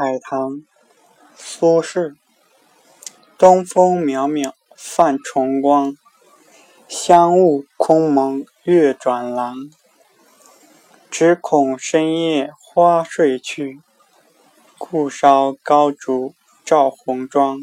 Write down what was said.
海棠苏轼。东风渺渺泛崇光香雾空蒙月转廊。只恐深夜花睡去故烧高烛照红妆